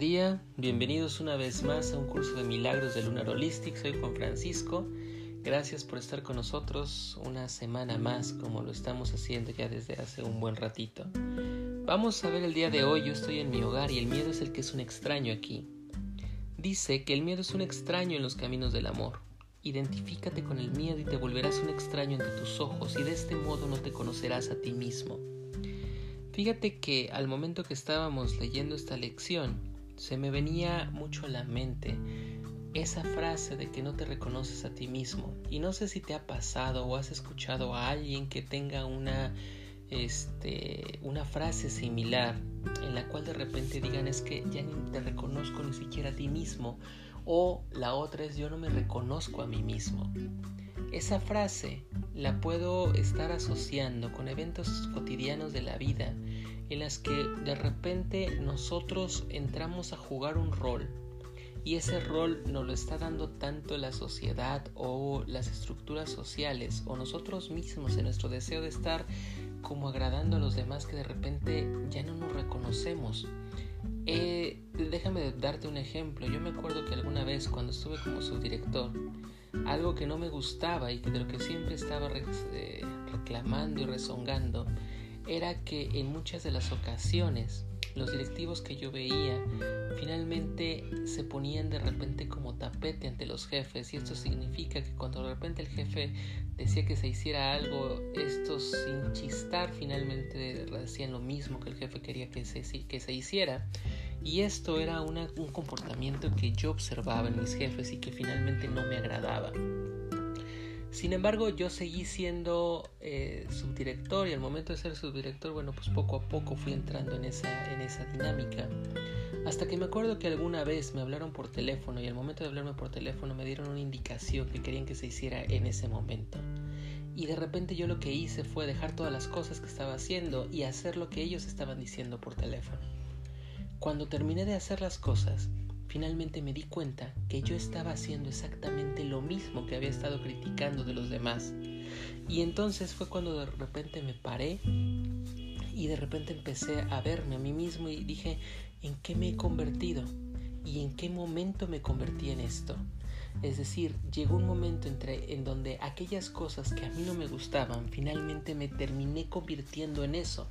día, bienvenidos una vez más a un curso de milagros de Lunar Holistic. Soy Juan Francisco. Gracias por estar con nosotros una semana más, como lo estamos haciendo ya desde hace un buen ratito. Vamos a ver el día de hoy. Yo estoy en mi hogar y el miedo es el que es un extraño aquí. Dice que el miedo es un extraño en los caminos del amor. Identifícate con el miedo y te volverás un extraño ante tus ojos y de este modo no te conocerás a ti mismo. Fíjate que al momento que estábamos leyendo esta lección, se me venía mucho a la mente esa frase de que no te reconoces a ti mismo. Y no sé si te ha pasado o has escuchado a alguien que tenga una, este, una frase similar en la cual de repente digan es que ya ni te reconozco ni siquiera a ti mismo. O la otra es yo no me reconozco a mí mismo. Esa frase la puedo estar asociando con eventos cotidianos de la vida en las que de repente nosotros entramos a jugar un rol y ese rol nos lo está dando tanto la sociedad o las estructuras sociales o nosotros mismos en nuestro deseo de estar como agradando a los demás que de repente ya no nos reconocemos. Eh, déjame darte un ejemplo. Yo me acuerdo que alguna vez cuando estuve como subdirector, algo que no me gustaba y de lo que siempre estaba eh, reclamando y rezongando era que en muchas de las ocasiones los directivos que yo veía finalmente se ponían de repente como tapete ante los jefes y esto significa que cuando de repente el jefe decía que se hiciera algo, estos sin chistar finalmente hacían lo mismo que el jefe quería que se, que se hiciera y esto era un comportamiento que yo observaba en mis jefes y que finalmente no me agradaba. Sin embargo, yo seguí siendo eh, subdirector y al momento de ser subdirector, bueno, pues poco a poco fui entrando en esa, en esa dinámica. Hasta que me acuerdo que alguna vez me hablaron por teléfono y al momento de hablarme por teléfono me dieron una indicación que querían que se hiciera en ese momento. Y de repente yo lo que hice fue dejar todas las cosas que estaba haciendo y hacer lo que ellos estaban diciendo por teléfono. Cuando terminé de hacer las cosas, finalmente me di cuenta que yo estaba haciendo exactamente lo mismo que había estado criticando de los demás. Y entonces fue cuando de repente me paré y de repente empecé a verme a mí mismo y dije, ¿en qué me he convertido? ¿Y en qué momento me convertí en esto? Es decir, llegó un momento entre, en donde aquellas cosas que a mí no me gustaban, finalmente me terminé convirtiendo en eso.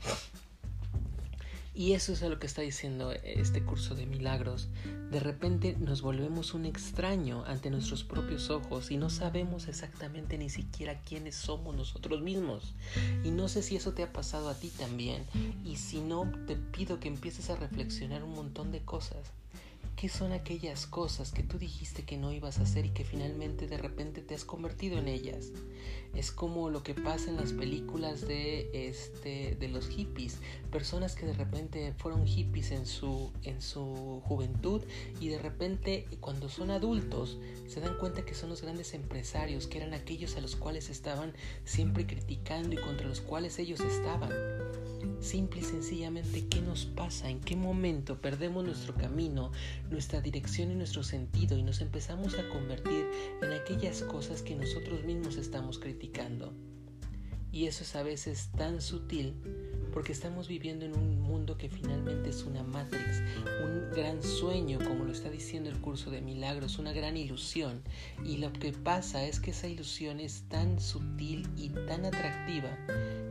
Y eso es lo que está diciendo este curso de milagros. De repente nos volvemos un extraño ante nuestros propios ojos y no sabemos exactamente ni siquiera quiénes somos nosotros mismos. Y no sé si eso te ha pasado a ti también. Y si no, te pido que empieces a reflexionar un montón de cosas. ¿Qué son aquellas cosas que tú dijiste que no ibas a hacer y que finalmente de repente te has convertido en ellas? Es como lo que pasa en las películas de este de los hippies, personas que de repente fueron hippies en su en su juventud y de repente cuando son adultos se dan cuenta que son los grandes empresarios, que eran aquellos a los cuales estaban siempre criticando y contra los cuales ellos estaban. Simple y sencillamente, ¿qué nos pasa? ¿En qué momento perdemos nuestro camino, nuestra dirección y nuestro sentido y nos empezamos a convertir en aquellas cosas que nosotros mismos estamos criticando? Y eso es a veces tan sutil porque estamos viviendo en un mundo que finalmente es una matrix, un gran sueño, como lo está diciendo el curso de milagros, una gran ilusión. Y lo que pasa es que esa ilusión es tan sutil y tan atractiva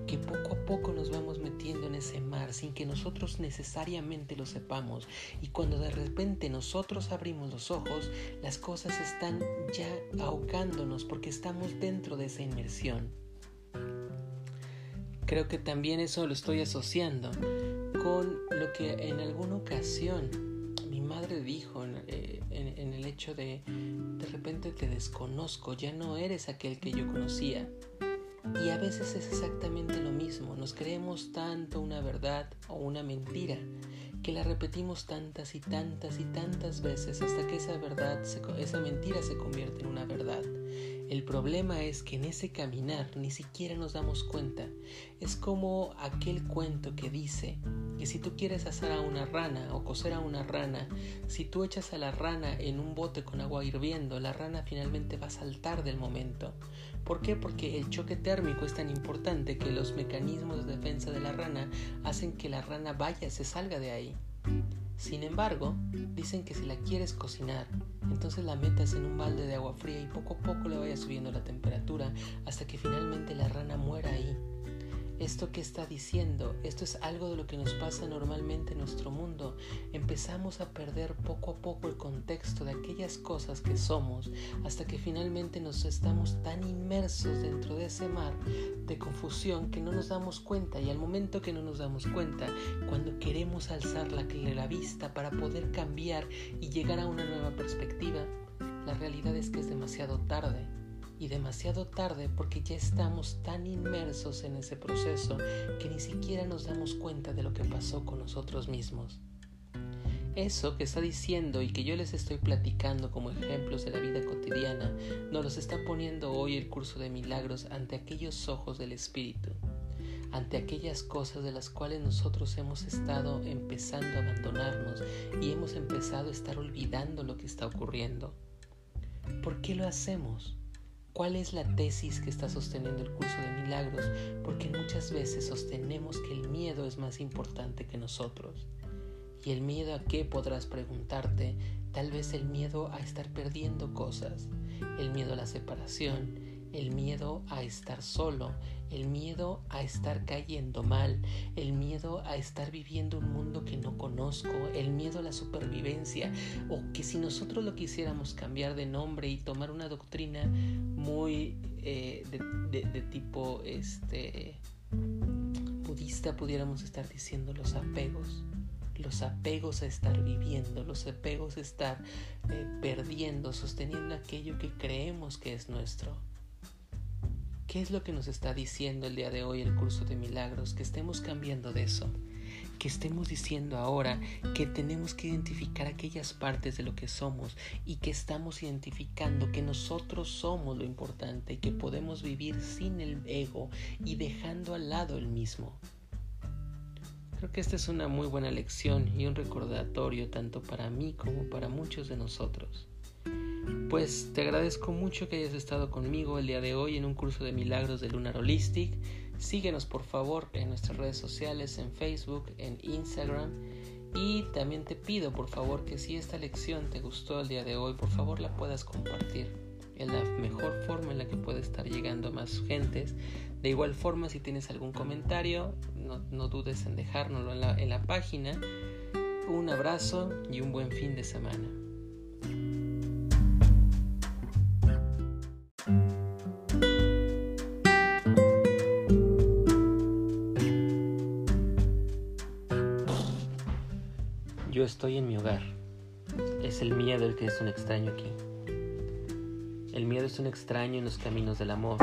que poco a poco nos vamos metiendo en ese mar sin que nosotros necesariamente lo sepamos. Y cuando de repente nosotros abrimos los ojos, las cosas están ya ahogándonos porque estamos dentro de esa inmersión. Creo que también eso lo estoy asociando con lo que en alguna ocasión mi madre dijo en, eh, el hecho de de repente te desconozco, ya no eres aquel que yo conocía. Y a veces es exactamente lo mismo, nos creemos tanto una verdad o una mentira que la repetimos tantas y tantas y tantas veces hasta que esa verdad, esa mentira se convierte en una verdad. El problema es que en ese caminar ni siquiera nos damos cuenta. Es como aquel cuento que dice que si tú quieres asar a una rana o coser a una rana, si tú echas a la rana en un bote con agua hirviendo, la rana finalmente va a saltar del momento. ¿Por qué? Porque el choque térmico es tan importante que los mecanismos de defensa de la rana hacen que la rana vaya, se salga de ahí. Sin embargo, dicen que si la quieres cocinar, entonces la metas en un balde de agua fría y poco a poco le vaya subiendo la temperatura hasta que finalmente la rana muera ahí esto que está diciendo, esto es algo de lo que nos pasa normalmente en nuestro mundo. Empezamos a perder poco a poco el contexto de aquellas cosas que somos hasta que finalmente nos estamos tan inmersos dentro de ese mar de confusión que no nos damos cuenta y al momento que no nos damos cuenta, cuando queremos alzar la, la vista para poder cambiar y llegar a una nueva perspectiva, la realidad es que es demasiado tarde y demasiado tarde porque ya estamos tan inmersos en ese proceso que ni siquiera nos damos cuenta de lo que pasó con nosotros mismos. Eso que está diciendo y que yo les estoy platicando como ejemplos de la vida cotidiana, nos los está poniendo hoy el curso de milagros ante aquellos ojos del Espíritu, ante aquellas cosas de las cuales nosotros hemos estado empezando a abandonarnos y hemos empezado a estar olvidando lo que está ocurriendo. ¿Por qué lo hacemos? ¿Cuál es la tesis que está sosteniendo el curso de milagros? Porque muchas veces sostenemos que el miedo es más importante que nosotros. ¿Y el miedo a qué podrás preguntarte? Tal vez el miedo a estar perdiendo cosas, el miedo a la separación, el miedo a estar solo, el miedo a estar cayendo mal, el miedo a estar viviendo un mundo que no conozco, el miedo a la supervivencia, o que si nosotros lo quisiéramos cambiar de nombre y tomar una doctrina muy eh, de, tipo este, budista, pudiéramos estar diciendo los apegos los apegos a estar viviendo, los apegos a estar eh, perdiendo, sosteniendo aquello que creemos que es nuestro. ¿Qué es lo que nos está diciendo el día de hoy el curso de milagros? Que estemos cambiando de eso. Que estemos diciendo ahora que tenemos que identificar aquellas partes de lo que somos y que estamos identificando que nosotros somos lo importante y que podemos vivir sin el ego y dejando al lado el mismo. Creo que esta es una muy buena lección y un recordatorio tanto para mí como para muchos de nosotros. Pues te agradezco mucho que hayas estado conmigo el día de hoy en un curso de milagros de Lunar Holistic. Síguenos por favor en nuestras redes sociales, en Facebook, en Instagram. Y también te pido por favor que si esta lección te gustó el día de hoy, por favor la puedas compartir. Es la mejor forma en la que puede estar llegando a más gentes. De igual forma, si tienes algún comentario, no, dudes en dejárnoslo en la, en la página. Un abrazo y un buen fin de semana. Estoy en mi hogar. Es el miedo el que es un extraño aquí. El miedo es un extraño en los caminos del amor,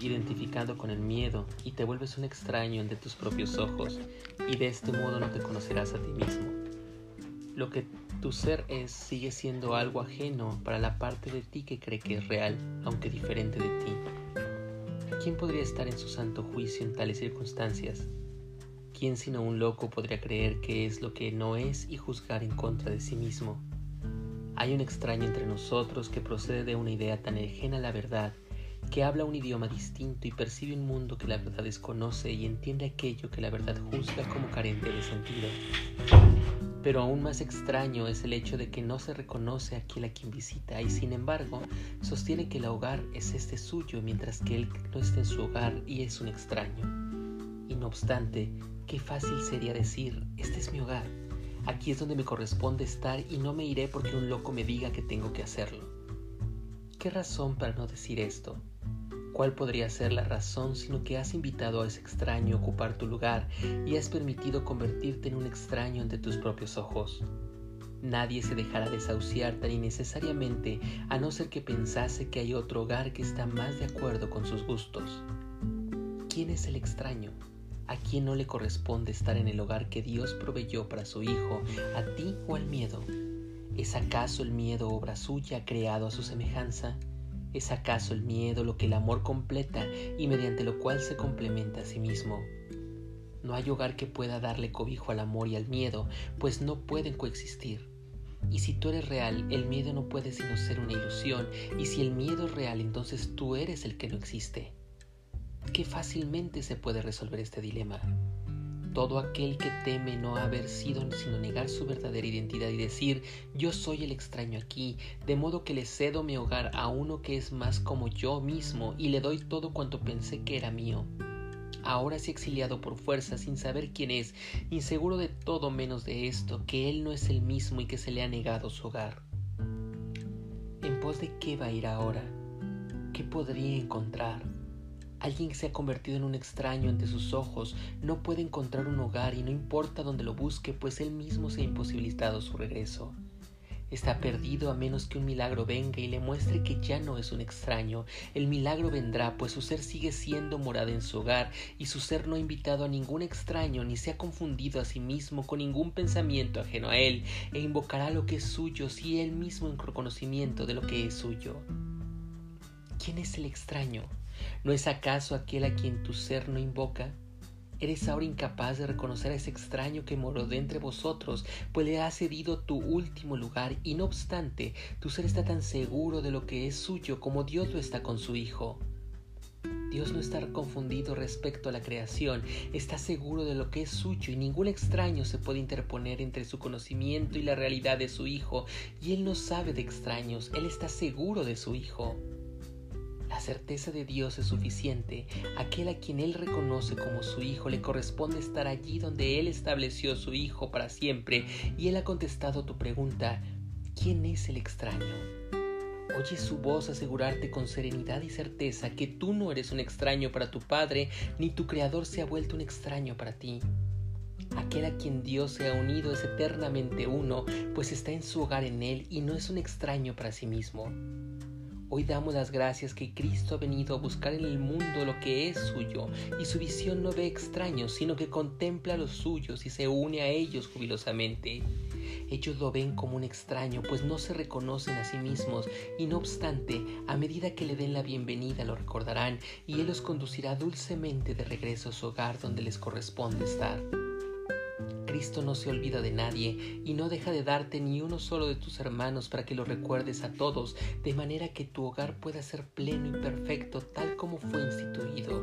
identificado con el miedo y te vuelves un extraño ante tus propios ojos y de este modo no te conocerás a ti mismo. Lo que tu ser es sigue siendo algo ajeno para la parte de ti que cree que es real, aunque diferente de ti. ¿Quién podría estar en su santo juicio en tales circunstancias? ¿Quién sino un loco podría creer que es lo que no es y juzgar en contra de sí mismo? Hay un extraño entre nosotros que procede de una idea tan ajena a la verdad, que habla un idioma distinto y percibe un mundo que la verdad desconoce y entiende aquello que la verdad juzga como carente de sentido. Pero aún más extraño es el hecho de que no se reconoce a aquel a quien visita y sin embargo sostiene que el hogar es este suyo mientras que él no está en su hogar y es un extraño. Y no obstante, Qué fácil sería decir, este es mi hogar, aquí es donde me corresponde estar y no me iré porque un loco me diga que tengo que hacerlo. ¿Qué razón para no decir esto? ¿Cuál podría ser la razón sino que has invitado a ese extraño a ocupar tu lugar y has permitido convertirte en un extraño ante tus propios ojos? Nadie se dejará desahuciar tan innecesariamente a no ser que pensase que hay otro hogar que está más de acuerdo con sus gustos. ¿Quién es el extraño? ¿A quién no le corresponde estar en el hogar que Dios proveyó para su Hijo, a ti o al miedo? ¿Es acaso el miedo obra suya creado a su semejanza? ¿Es acaso el miedo lo que el amor completa y mediante lo cual se complementa a sí mismo? No hay hogar que pueda darle cobijo al amor y al miedo, pues no pueden coexistir. Y si tú eres real, el miedo no puede sino ser una ilusión, y si el miedo es real, entonces tú eres el que no existe. Qué fácilmente se puede resolver este dilema. Todo aquel que teme no haber sido sino negar su verdadera identidad y decir yo soy el extraño aquí, de modo que le cedo mi hogar a uno que es más como yo mismo y le doy todo cuanto pensé que era mío. Ahora ha exiliado por fuerza sin saber quién es, inseguro de todo menos de esto, que él no es el mismo y que se le ha negado su hogar. ¿En pos de qué va a ir ahora? ¿Qué podría encontrar? Alguien que se ha convertido en un extraño ante sus ojos no puede encontrar un hogar y no importa dónde lo busque, pues él mismo se ha imposibilitado su regreso. Está perdido a menos que un milagro venga y le muestre que ya no es un extraño. El milagro vendrá, pues su ser sigue siendo morada en su hogar, y su ser no ha invitado a ningún extraño, ni se ha confundido a sí mismo con ningún pensamiento ajeno a él, e invocará lo que es suyo, si él mismo en reconocimiento de lo que es suyo. ¿Quién es el extraño? ¿No es acaso aquel a quien tu ser no invoca? ¿Eres ahora incapaz de reconocer a ese extraño que moró de entre vosotros, pues le ha cedido tu último lugar y no obstante, tu ser está tan seguro de lo que es suyo como Dios lo está con su Hijo? Dios no está confundido respecto a la creación, está seguro de lo que es suyo y ningún extraño se puede interponer entre su conocimiento y la realidad de su Hijo, y Él no sabe de extraños, Él está seguro de su Hijo. Certeza de Dios es suficiente. Aquel a quien Él reconoce como su Hijo le corresponde estar allí donde Él estableció su Hijo para siempre. Y Él ha contestado tu pregunta, ¿quién es el extraño? Oye su voz asegurarte con serenidad y certeza que tú no eres un extraño para tu Padre, ni tu Creador se ha vuelto un extraño para ti. Aquel a quien Dios se ha unido es eternamente uno, pues está en su hogar en Él y no es un extraño para sí mismo. Hoy damos las gracias que Cristo ha venido a buscar en el mundo lo que es suyo, y su visión no ve extraños, sino que contempla a los suyos y se une a ellos jubilosamente. Ellos lo ven como un extraño, pues no se reconocen a sí mismos, y no obstante, a medida que le den la bienvenida lo recordarán, y Él los conducirá dulcemente de regreso a su hogar donde les corresponde estar. Cristo no se olvida de nadie y no deja de darte ni uno solo de tus hermanos para que lo recuerdes a todos, de manera que tu hogar pueda ser pleno y perfecto tal como fue instituido.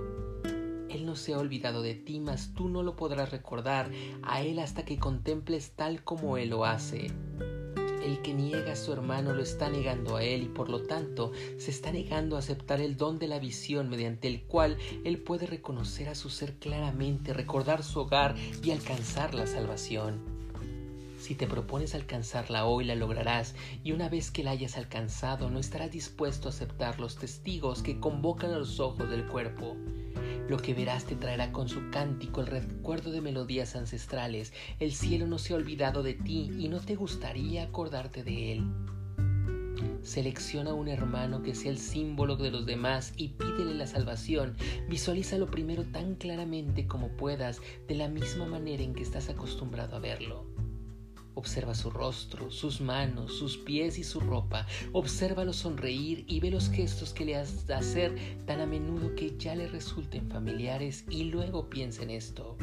Él no se ha olvidado de ti, mas tú no lo podrás recordar a Él hasta que contemples tal como Él lo hace. El que niega a su hermano lo está negando a él y por lo tanto se está negando a aceptar el don de la visión mediante el cual él puede reconocer a su ser claramente, recordar su hogar y alcanzar la salvación. Si te propones alcanzarla hoy, la lograrás, y una vez que la hayas alcanzado, no estarás dispuesto a aceptar los testigos que convocan a los ojos del cuerpo. Lo que verás te traerá con su cántico el recuerdo de melodías ancestrales. El cielo no se ha olvidado de ti y no te gustaría acordarte de él. Selecciona un hermano que sea el símbolo de los demás y pídele la salvación. Visualízalo primero tan claramente como puedas, de la misma manera en que estás acostumbrado a verlo. Observa su rostro, sus manos, sus pies y su ropa. Obsérvalo sonreír y ve los gestos que le has de hacer tan a menudo que ya le resulten familiares y luego piensa en esto.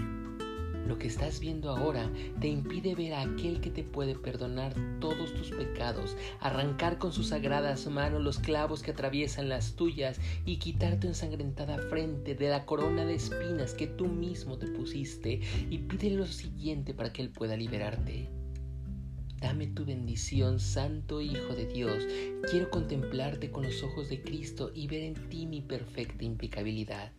Lo que estás viendo ahora te impide ver a aquel que te puede perdonar todos tus pecados, arrancar con sus sagradas manos los clavos que atraviesan las tuyas y quitar tu ensangrentada frente de la corona de espinas que tú mismo te pusiste y pídele lo siguiente para que él pueda liberarte. Dame tu bendición, Santo Hijo de Dios. Quiero contemplarte con los ojos de Cristo y ver en ti mi perfecta impecabilidad.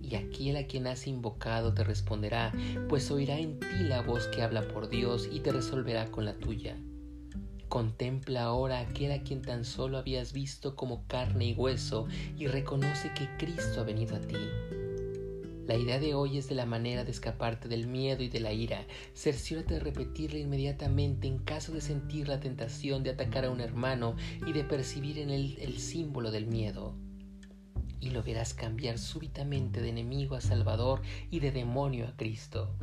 Y aquel a quien has invocado te responderá, pues oirá en ti la voz que habla por Dios y te resolverá con la tuya. Contempla ahora aquel a quien tan solo habías visto como carne y hueso y reconoce que Cristo ha venido a ti. La idea de hoy es de la manera de escaparte del miedo y de la ira. Cerciórate de repetirla inmediatamente en caso de sentir la tentación de atacar a un hermano y de percibir en él el símbolo del miedo. Y lo verás cambiar súbitamente de enemigo a Salvador y de demonio a Cristo.